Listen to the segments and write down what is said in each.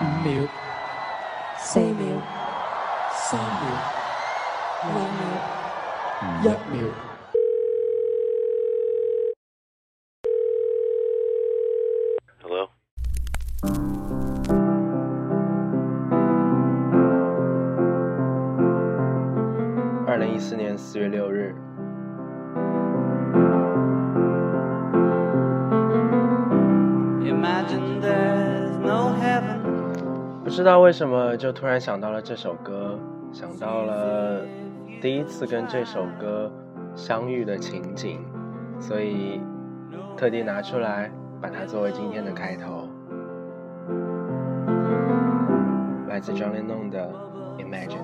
五秒、四秒、三秒、兩秒、一秒。Hello? 二零一四年四月六日，不知道为什么就突然想到了这首歌，想到了第一次跟这首歌相遇的情景，所以特地拿出来把它作为今天的开头。来自 John Lennon 的《》。Imagine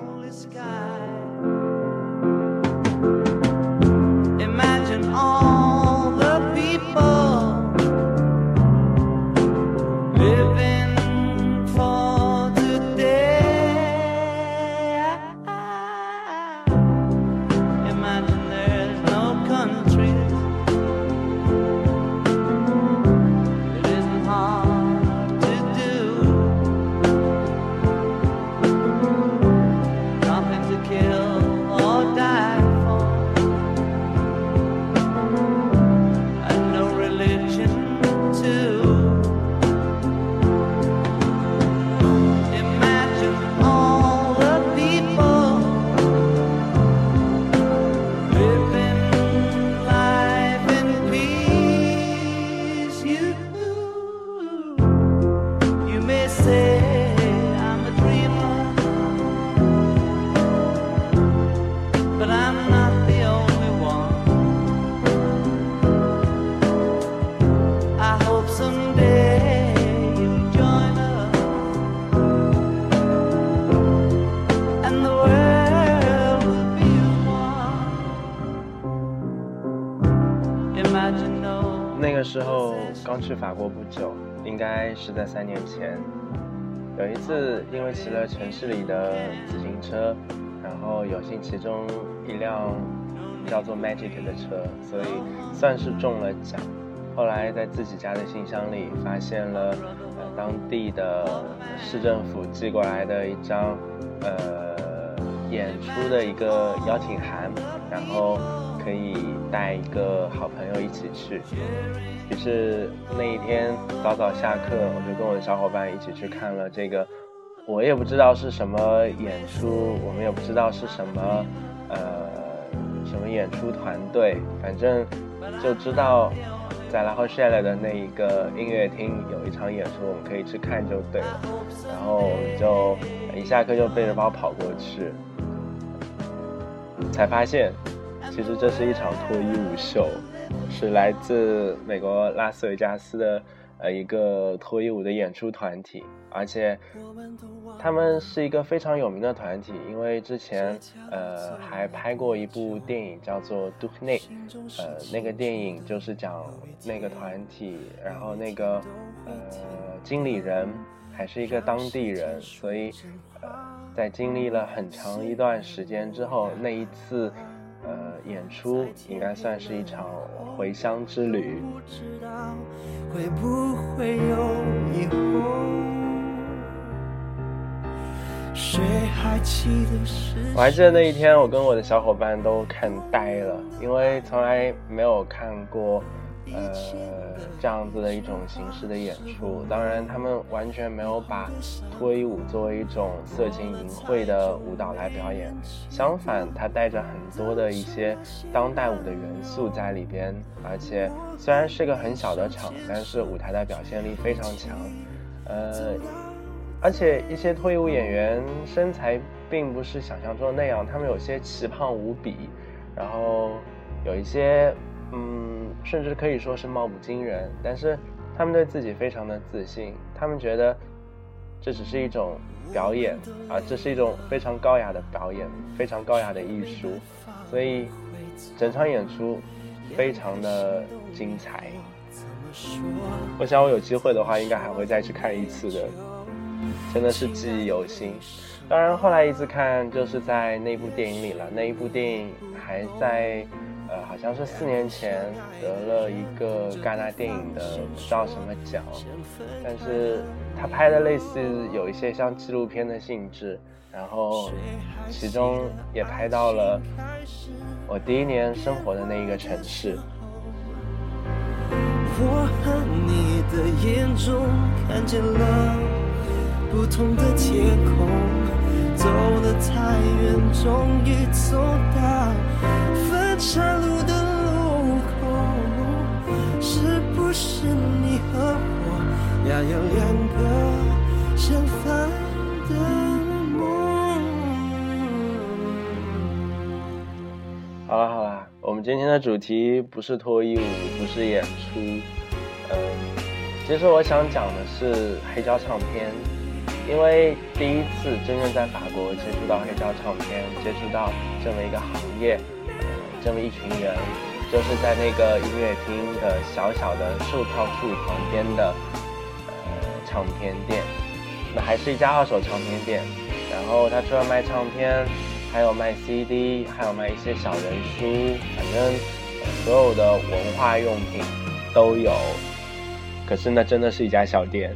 时候刚去法国不久，应该是在三年前。有一次，因为骑了城市里的自行车，然后有幸其中一辆叫做 Magic 的车，所以算是中了奖。后来在自己家的信箱里发现了当地的市政府寄过来的一张呃演出的一个邀请函，然后可以带一个好朋友一起去。于是那一天早早下课，我就跟我的小伙伴一起去看了这个，我也不知道是什么演出，我们也不知道是什么呃什么演出团队，反正就知道在拉赫谢勒的那一个音乐厅有一场演出，我们可以去看就对了。然后我们就一下课就背着包跑过去，才发现其实这是一场脱衣舞秀。是来自美国拉斯维加斯的呃一个脱衣舞的演出团体，而且他们是一个非常有名的团体，因为之前呃还拍过一部电影叫做《Duke n e 呃那个电影就是讲那个团体，然后那个呃经理人还是一个当地人，所以呃在经历了很长一段时间之后，那一次。呃，演出应该算是一场回乡之旅。不知道会不会有以后？谁还记得是我还记得那一天，我跟我的小伙伴都看呆了，因为从来没有看过，呃，这样子的一种形式的演出。当然，他们完全没有把脱衣舞作为一种色情淫秽的舞蹈来表演，相反，它带着很多的一些当代舞的元素在里边。而且，虽然是个很小的场，但是舞台的表现力非常强，呃。而且一些脱衣舞演员身材并不是想象中的那样，他们有些奇胖无比，然后有一些，嗯，甚至可以说是貌不惊人。但是他们对自己非常的自信，他们觉得这只是一种表演啊，这是一种非常高雅的表演，非常高雅的艺术，所以整场演出非常的精彩。我想我有机会的话，应该还会再去看一次的。真的是记忆犹新。当然，后来一次看就是在那部电影里了。那一部电影还在，呃，好像是四年前得了一个戛纳电影的不知道什么奖，但是他拍的类似有一些像纪录片的性质，然后其中也拍到了我第一年生活的那一个城市。我和你的眼中看见了不同的天空，走得太远，终于走到岔路的路口，是不是你和我要有两个相反的梦？好了好了，我们今天的主题不是脱衣舞，不是演出，嗯，其实我想讲的是黑胶唱片，因为第一次真正在法国接触到黑胶唱片，接触到这么一个行业，这么一群人，就是在那个音乐厅的小小的售票处旁边的呃唱片店，那还是一家二手唱片店，然后他除了卖唱片。还有卖 CD，还有卖一些小人书，反正所有的文化用品都有。可是那真的是一家小店。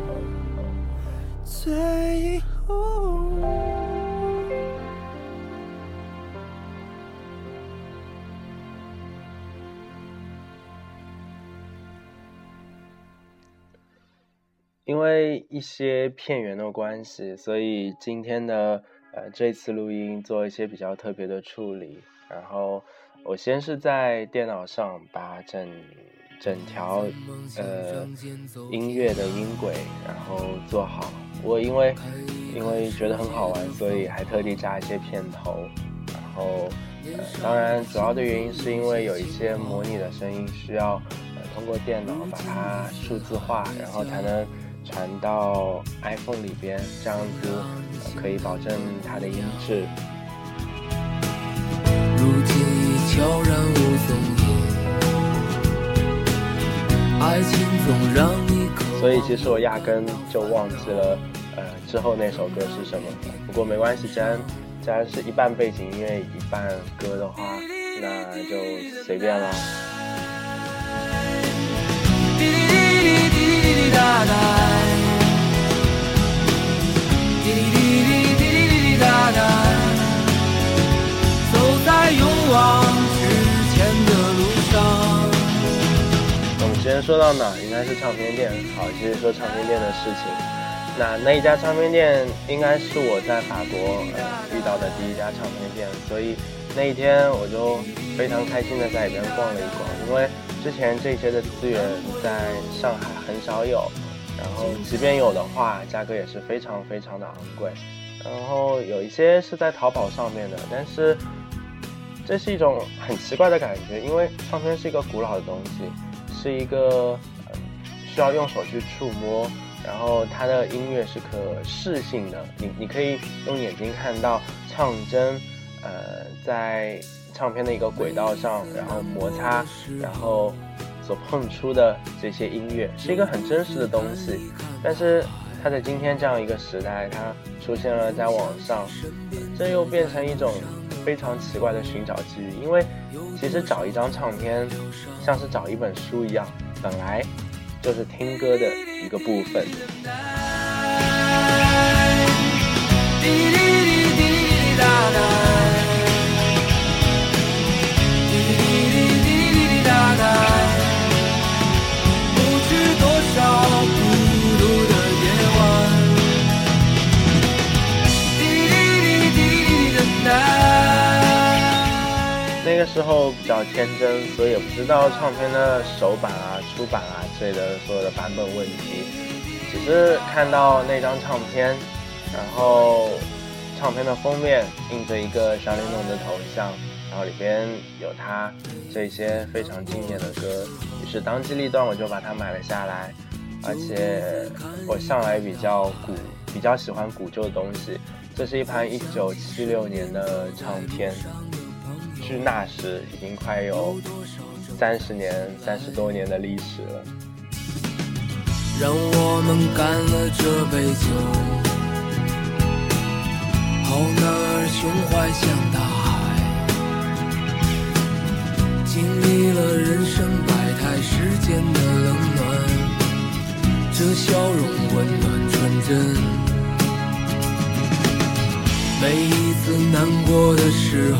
最后。因为一些片源的关系，所以今天的呃这次录音做一些比较特别的处理。然后我先是在电脑上把整整条呃音乐的音轨然后做好。我因为因为觉得很好玩，所以还特地加一些片头。然后呃当然主要的原因是因为有一些模拟的声音需要呃通过电脑把它数字化，然后才能。传到 iPhone 里边，这样子可以保证它的音质。如今已悄然无踪影，爱情总让所以其实我压根就忘记了，呃，之后那首歌是什么。不过没关系，既然既然是一半背景音乐一半歌的话，那就随便啦。我们说到哪？应该是唱片店。好，继续说唱片店的事情。那那一家唱片店应该是我在法国呃遇到的第一家唱片店，所以那一天我就非常开心的在里边逛了一逛，因为之前这些的资源在上海很少有。然后，即便有的话，价格也是非常非常的昂贵。然后有一些是在淘宝上面的，但是这是一种很奇怪的感觉，因为唱片是一个古老的东西，是一个需要用手去触摸，然后它的音乐是可视性的，你你可以用眼睛看到唱针，呃，在唱片的一个轨道上，然后摩擦，然后。所碰出的这些音乐是一个很真实的东西，但是它在今天这样一个时代，它出现了在网上，这又变成一种非常奇怪的寻找机遇。因为其实找一张唱片，像是找一本书一样，本来就是听歌的一个部分。那时候比较天真，所以也不知道唱片的首版啊、出版啊之类的所有的版本问题，只是看到那张唱片，然后唱片的封面印着一个小玲珑的头像，然后里边有他这些非常经典的歌，于是当机立断我就把它买了下来。而且我向来比较古，比较喜欢古旧的东西。这是一盘一九七六年的唱片，距那时已经快有三十年、三十多年的历史了。让我们干了这杯酒，好男儿胸怀像大海，经历了人生百态世间的冷暖，这笑容温暖纯真。每一次难过的时候，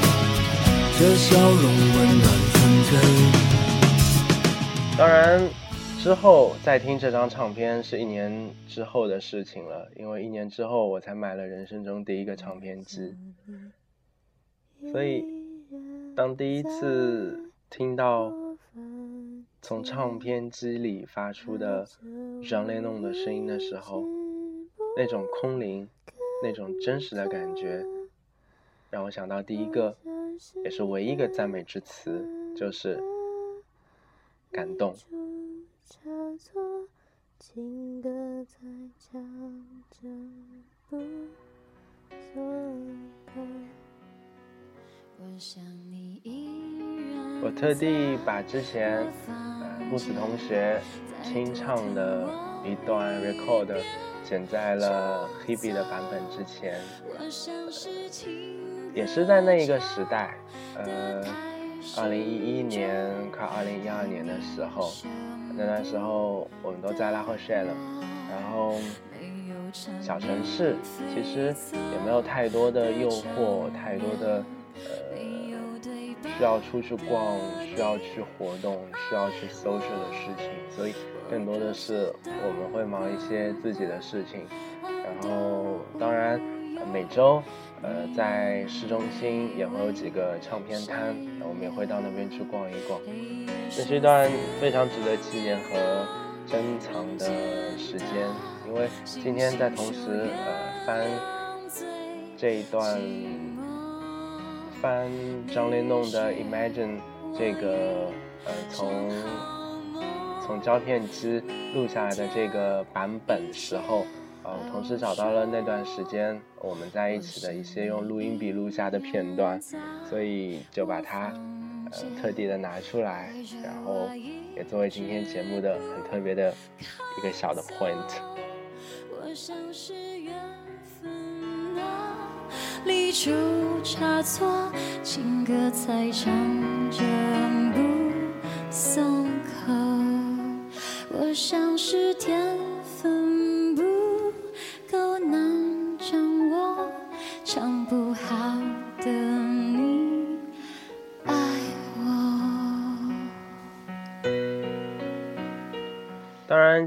的笑容温暖纯真。当然，之后再听这张唱片是一年之后的事情了，因为一年之后我才买了人生中第一个唱片机，所以当第一次听到从唱片机里发出的张雷弄的声音的时候。那种空灵，那种真实的感觉，让我想到第一个，也是唯一一个赞美之词，就是感动。我特地把之前木子同学清唱的一段 record。剪在了 Hebe 的版本之前，也是在那一个时代，呃，二零一一年快二零一二年的时候，那段时候我们都在拉赫谢了，然后小城市其实也没有太多的诱惑，太多的呃需要出去逛、需要去活动、需要去 social 的事情，所以。更多的是我们会忙一些自己的事情，然后当然每周呃在市中心也会有几个唱片摊，我们也会到那边去逛一逛。这是一段非常值得纪念和珍藏的时间，因为今天在同时呃翻这一段翻张连弄的《Imagine》这个呃从。从胶片机录下来的这个版本时候，呃，同时找到了那段时间我们在一起的一些用录音笔录下的片段，所以就把它呃特地的拿出来，然后也作为今天节目的很特别的一个小的 point。我像是缘分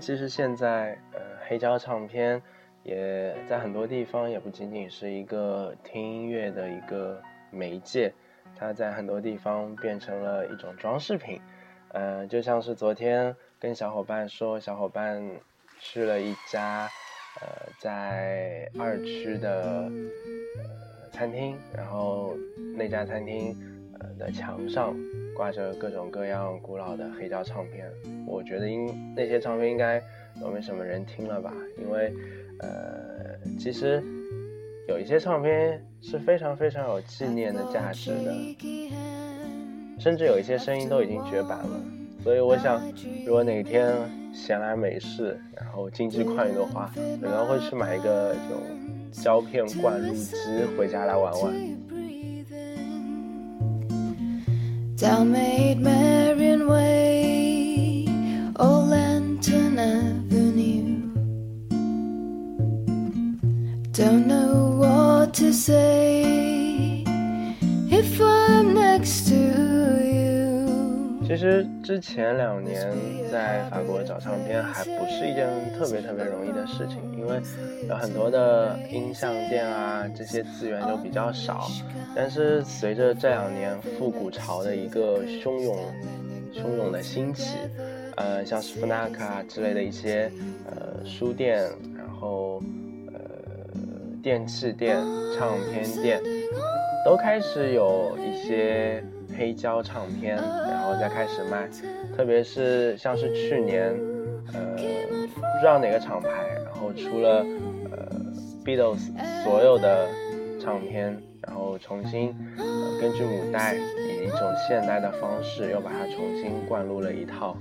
其实现在，呃，黑胶唱片也在很多地方也不仅仅是一个听音乐的一个媒介，它在很多地方变成了一种装饰品。呃，就像是昨天跟小伙伴说，小伙伴去了一家呃在二区的呃餐厅，然后那家餐厅呃的墙上挂着各种各样古老的黑胶唱片，我觉得应那些唱片应该都没什么人听了吧，因为呃其实有一些唱片是非常非常有纪念的价值的。甚至有一些声音都已经绝版了，所以我想，如果哪天闲来没事，然后经济宽裕的话，可能会去买一个这种胶片灌录机回家来玩玩。Down Maid Marian Way, Old Lantern Avenue. Don't know what to say if I'm next to 其实之前两年在法国找唱片还不是一件特别特别容易的事情，因为有很多的音像店啊，这些资源就比较少。但是随着这两年复古潮的一个汹涌、汹涌的兴起，呃，像是 Fnac 之类的一些呃书店，然后呃电器店、唱片店，都开始有一些。黑胶唱片，然后再开始卖，特别是像是去年，呃，不知道哪个厂牌，然后出了呃 Beatles 所有的唱片，然后重新根据母带以一种现代的方式又把它重新灌入了一套。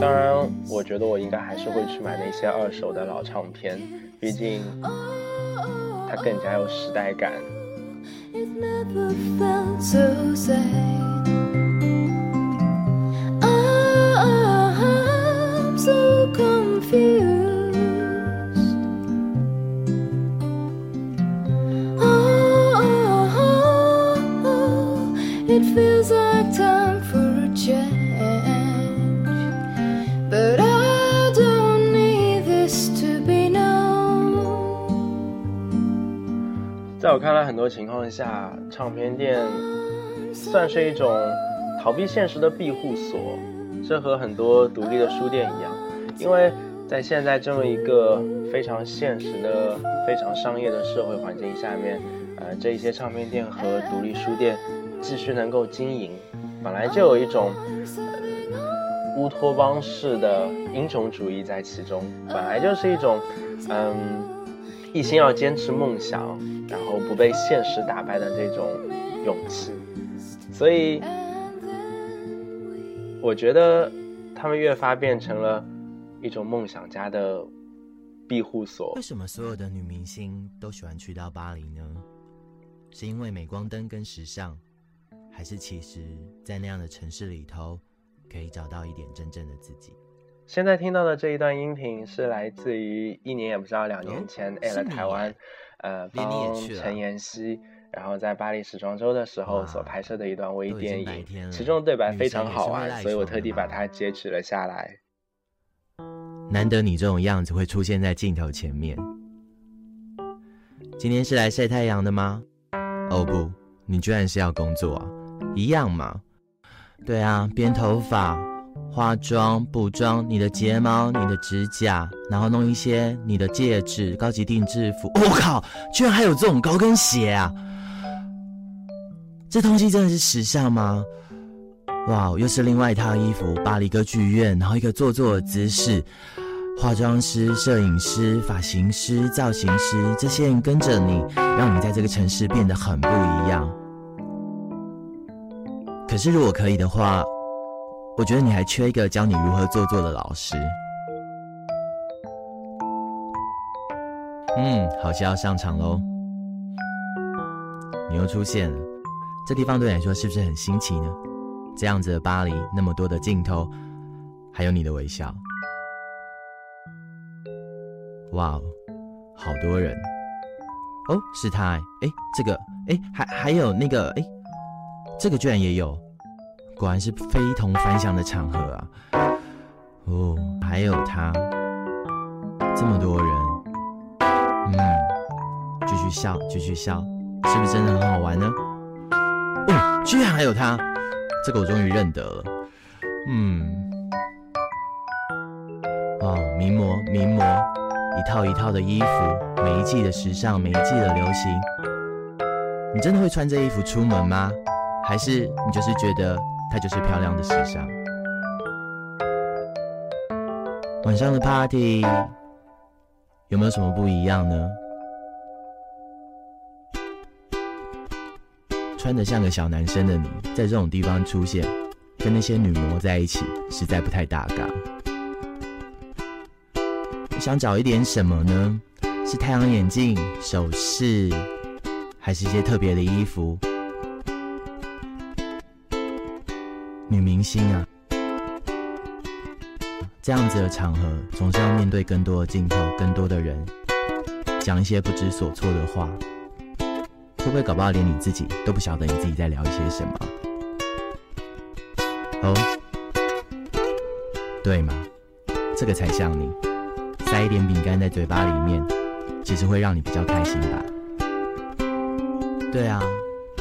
当然，我觉得我应该还是会去买那些二手的老唱片，毕竟它更加有时代感。多情况下，唱片店算是一种逃避现实的庇护所。这和很多独立的书店一样，因为在现在这么一个非常现实的、非常商业的社会环境下面，呃，这一些唱片店和独立书店继续能够经营，本来就有一种呃乌托邦式的英雄主义在其中，本来就是一种嗯一心要坚持梦想。然后不被现实打败的这种勇气，所以我觉得他们越发变成了一种梦想家的庇护所。为什么所有的女明星都喜欢去到巴黎呢？是因为镁光灯跟时尚，还是其实在那样的城市里头可以找到一点真正的自己？现在听到的这一段音频是来自于一年也不知道两年前 A 了台湾。呃，帮陈妍希，然后在巴黎时装周的时候所拍摄的一段微电影，其中的对白非常好玩，所以我特地把它截取了下来。难得你这种样子会出现在镜头前面。今天是来晒太阳的吗？哦不，你居然是要工作啊？一样嘛。对啊，编头发。化妆、补妆，你的睫毛、你的指甲，然后弄一些你的戒指、高级定制服。我靠，居然还有这种高跟鞋啊！这东西真的是时尚吗？哇，又是另外一套衣服。巴黎歌剧院，然后一个做作的姿势。化妆师、摄影师、发型师、造型师，这些人跟着你，让你在这个城市变得很不一样。可是如果可以的话。我觉得你还缺一个教你如何做作的老师。嗯，好像要上场喽。你又出现了，这地方对你来说是不是很新奇呢？这样子的巴黎，那么多的镜头，还有你的微笑。哇哦，好多人。哦，是他哎，哎，这个哎，还还有那个哎，这个居然也有。果然是非同凡响的场合啊！哦，还有他，这么多人，嗯，继续笑，继续笑，是不是真的很好玩呢？哦，居然还有他，这个我终于认得了。嗯，哦，名模，名模，一套一套的衣服，每一季的时尚，每一季的流行，你真的会穿这衣服出门吗？还是你就是觉得？它就是漂亮的时尚。晚上的 party 有没有什么不一样呢？穿得像个小男生的你，在这种地方出现，跟那些女模在一起，实在不太搭嘎。想找一点什么呢？是太阳眼镜、首饰，还是一些特别的衣服？女明星啊，这样子的场合，总是要面对更多的镜头，更多的人。讲一些不知所措的话，会不会搞不好连你自己都不晓得你自己在聊一些什么？哦，对吗？这个才像你，塞一点饼干在嘴巴里面，其实会让你比较开心吧？对啊，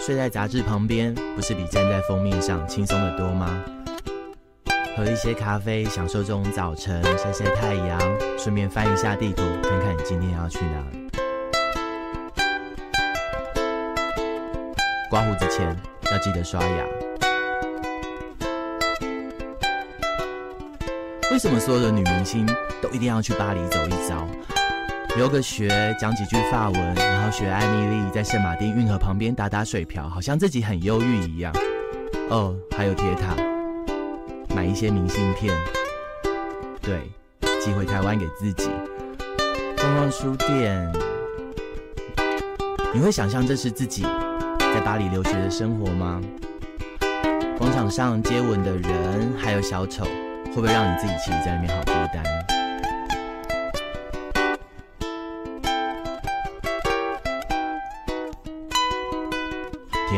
睡在杂志旁边，不是比站在封面上轻松的多吗？喝一些咖啡，享受这种早晨，晒晒太阳，顺便翻一下地图，看看你今天要去哪。刮胡子前要记得刷牙。为什么所有的女明星都一定要去巴黎走一遭？留个学，讲几句法文，然后学艾米丽在圣马丁运河旁边打打水漂，好像自己很忧郁一样。哦，还有铁塔，买一些明信片，对，寄回台湾给自己。逛逛书店，你会想象这是自己在巴黎留学的生活吗？广场上接吻的人，还有小丑。会不会让你自己其实在那边好孤单？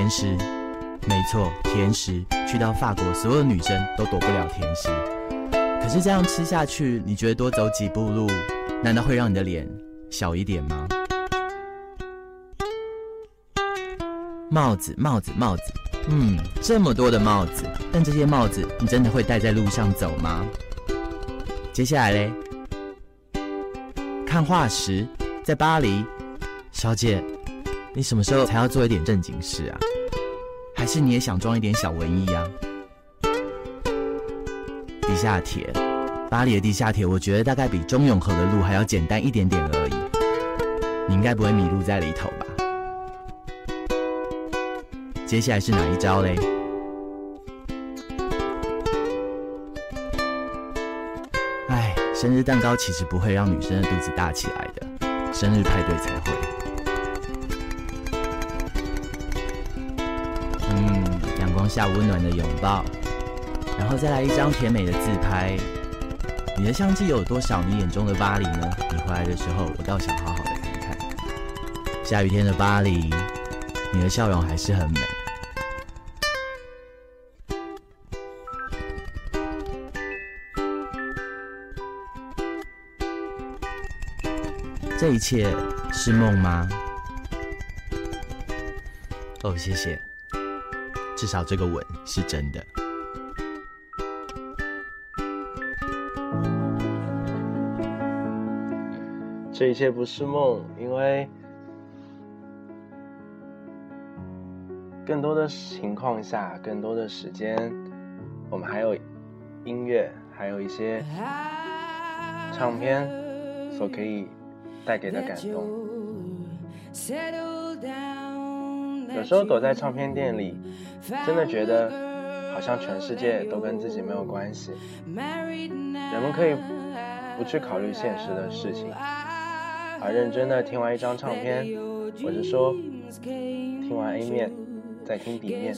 甜食，没错，甜食。去到法国，所有的女生都躲不了甜食。可是这样吃下去，你觉得多走几步路，难道会让你的脸小一点吗？帽子，帽子，帽子。嗯，这么多的帽子，但这些帽子你真的会戴在路上走吗？接下来嘞，看化石，在巴黎，小姐，你什么时候才要做一点正经事啊？还是你也想装一点小文艺啊？地下铁，巴黎的地下铁，我觉得大概比中永和的路还要简单一点点而已。你应该不会迷路在里头吧？接下来是哪一招嘞？哎，生日蛋糕其实不会让女生的肚子大起来的，生日派对才会。下温暖的拥抱，然后再来一张甜美的自拍。你的相机有多少你眼中的巴黎呢？你回来的时候，我倒想好好的看看。下雨天的巴黎，你的笑容还是很美。这一切是梦吗？哦，谢谢，至少这个吻是真的。这一切不是梦，因为更多的情况下，更多的时间，我们还有音乐，还有一些唱片所可以。带给的感动。有时候躲在唱片店里，真的觉得好像全世界都跟自己没有关系。人们可以不去考虑现实的事情，而认真的听完一张唱片，或者说听完 A 面，再听 B 面，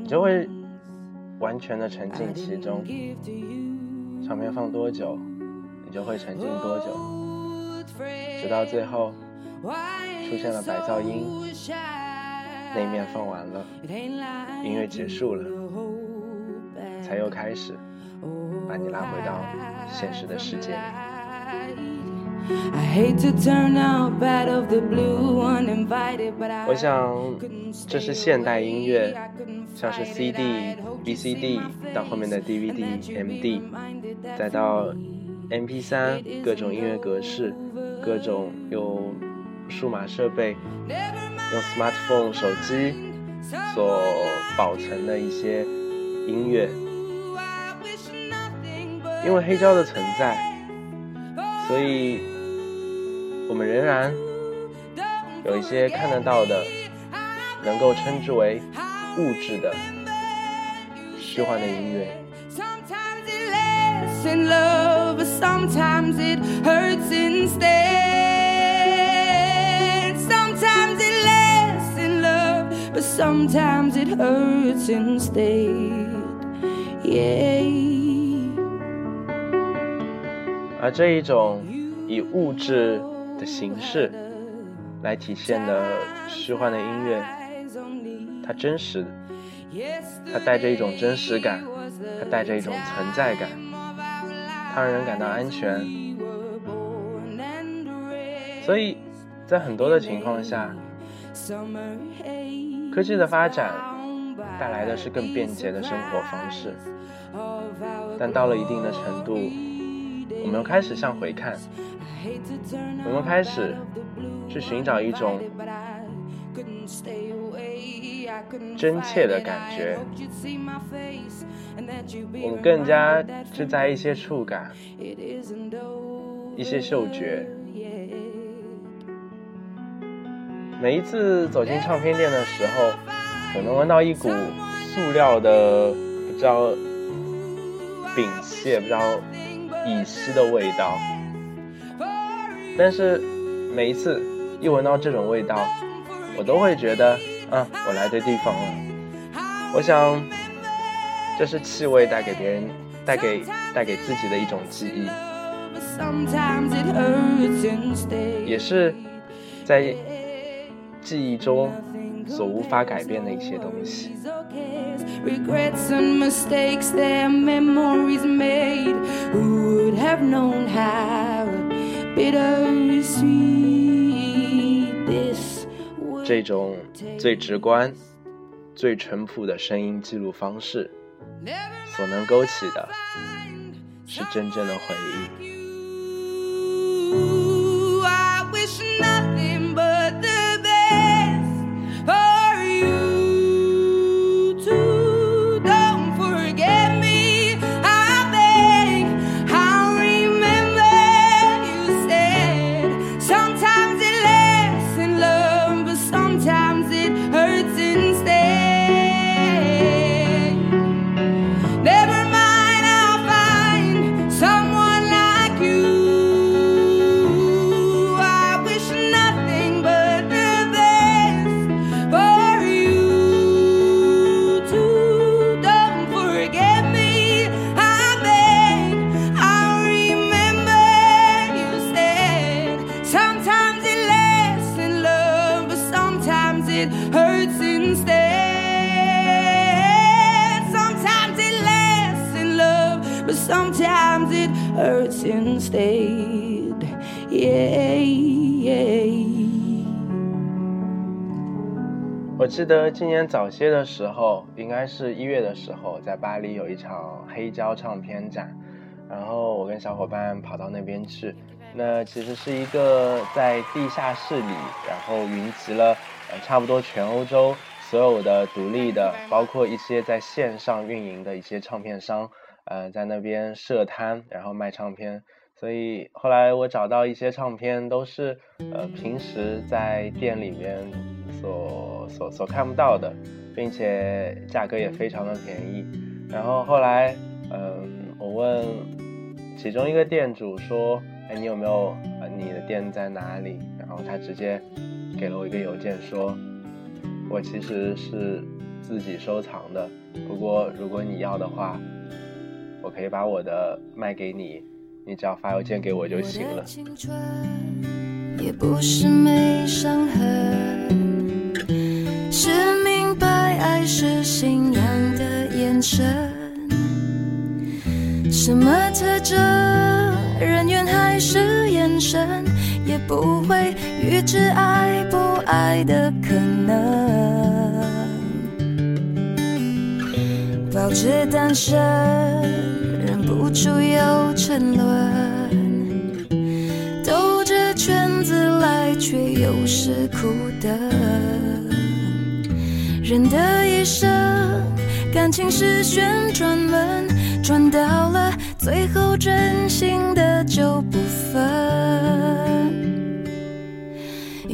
你就会完全的沉浸其中。唱片放多久，你就会沉浸多久。直到最后出现了白噪音，那一面放完了，音乐结束了，才又开始把你拉回到现实的世界里。我想这是现代音乐，像是 CD、VCD 到后面的 DVD、MD，再到 MP3，各种音乐格式。各种用数码设备、用 smartphone 手机所保存的一些音乐，因为黑胶的存在，所以我们仍然有一些看得到的，能够称之为物质的虚幻的音乐。sometimes it hurts instead. Sometimes it hurts instead. Yeah. 而这一种以物质的形式来体现的虚幻的音乐它真实的它带着一种真实感它带着一种存在感它让人感到安全。所以在很多的情况下 summer haze 科技的发展带来的是更便捷的生活方式，但到了一定的程度，我们又开始向回看，我们开始去寻找一种真切的感觉，我们更加去在一些触感、一些嗅觉。每一次走进唱片店的时候，我能闻到一股塑料的不知道丙烯、不知道乙烯的味道。但是每一次一闻到这种味道，我都会觉得，啊，我来对地方了。我想，这是气味带给别人、带给带给自己的一种记忆，也是在。记忆中所无法改变的一些东西。这种最直观、最淳朴的声音记录方式，所能勾起的是真正的回忆。Hurts instead. Sometimes it lasts in love but sometimes it hurts instead. Yeah yeah. 我记得今年早些的时候应该是一月的时候在巴黎有一场黑胶唱片展然后我跟小伙伴跑到那边去那其实是一个在地下室里然后云集了呃差不多全欧洲所有的独立的，包括一些在线上运营的一些唱片商，呃在那边设摊，然后卖唱片。所以后来我找到一些唱片，都是呃平时在店里面所所所看不到的，并且价格也非常的便宜。然后后来，嗯，我问其中一个店主说：“哎，你有没有？呃，你的店在哪里？”然后他直接给了我一个邮件，说：“我其实是自己收藏的，不过如果你要的话，我可以把我的卖给你。”你只要发邮件给我就行了。也不是没伤痕，是明白爱是信仰的眼神。什么特征，人缘还是眼神，不会预知爱不爱的可能。保持单身。忍不住又沉沦，兜着圈子来，却又是苦等。人的一生，感情是旋转门，转到了最后，真心的就不分。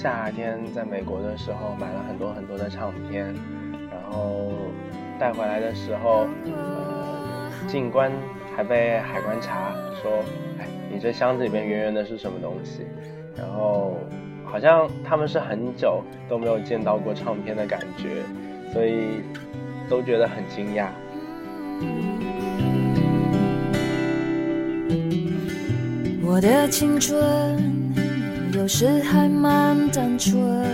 夏天在美国的时候买了很多很多的唱片，然后带回来的时候，呃，进关还被海关查说，哎，你这箱子里面圆圆的是什么东西？然后好像他们是很久都没有见到过唱片的感觉，所以都觉得很惊讶。我的青春有时还蛮单纯，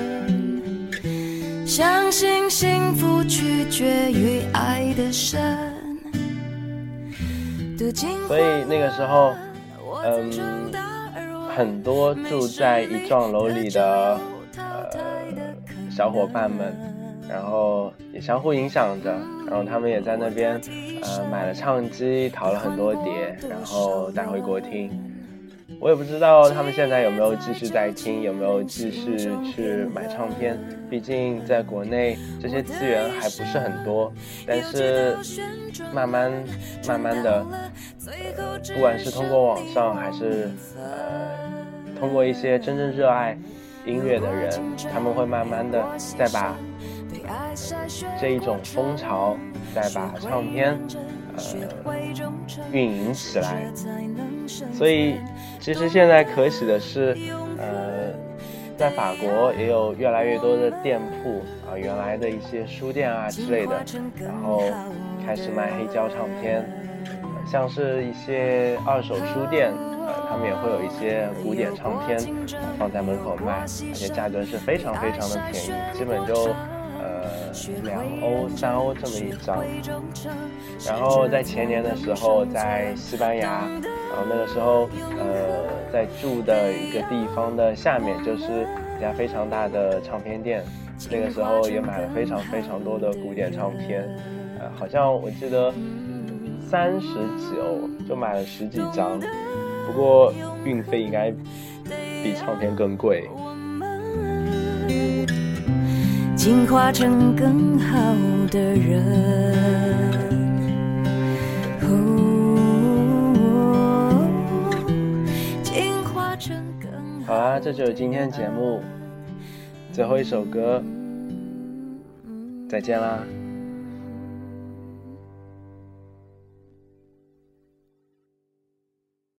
相信幸福取决于爱的深。所以那个时候，嗯，很多住在一幢楼里的呃小伙伴们，然后也相互影响着，然后他们也在那边呃买了唱机，淘了很多碟，然后带回国听。我也不知道他们现在有没有继续在听，有没有继续去买唱片。毕竟在国内这些资源还不是很多，但是慢慢慢慢的，呃，不管是通过网上还是呃通过一些真正热爱音乐的人，他们会慢慢的再把这一种风潮，再把唱片呃运营起来，所以。其实现在可喜的是，呃，在法国也有越来越多的店铺啊，原来的一些书店啊之类的，然后开始卖黑胶唱片，像是一些二手书店，呃，他们也会有一些古典唱片放在门口卖，而且价格是非常非常的便宜，基本就。呃两欧、三欧这么一张，然后在前年的时候在西班牙，然后那个时候呃在住的一个地方的下面就是一家非常大的唱片店，那个时候也买了非常非常多的古典唱片，呃好像我记得三十几欧就买了十几张，不过运费应该比唱片更贵。进化成更好的人。好啦，这就是今天的节目最后一首歌，再见啦。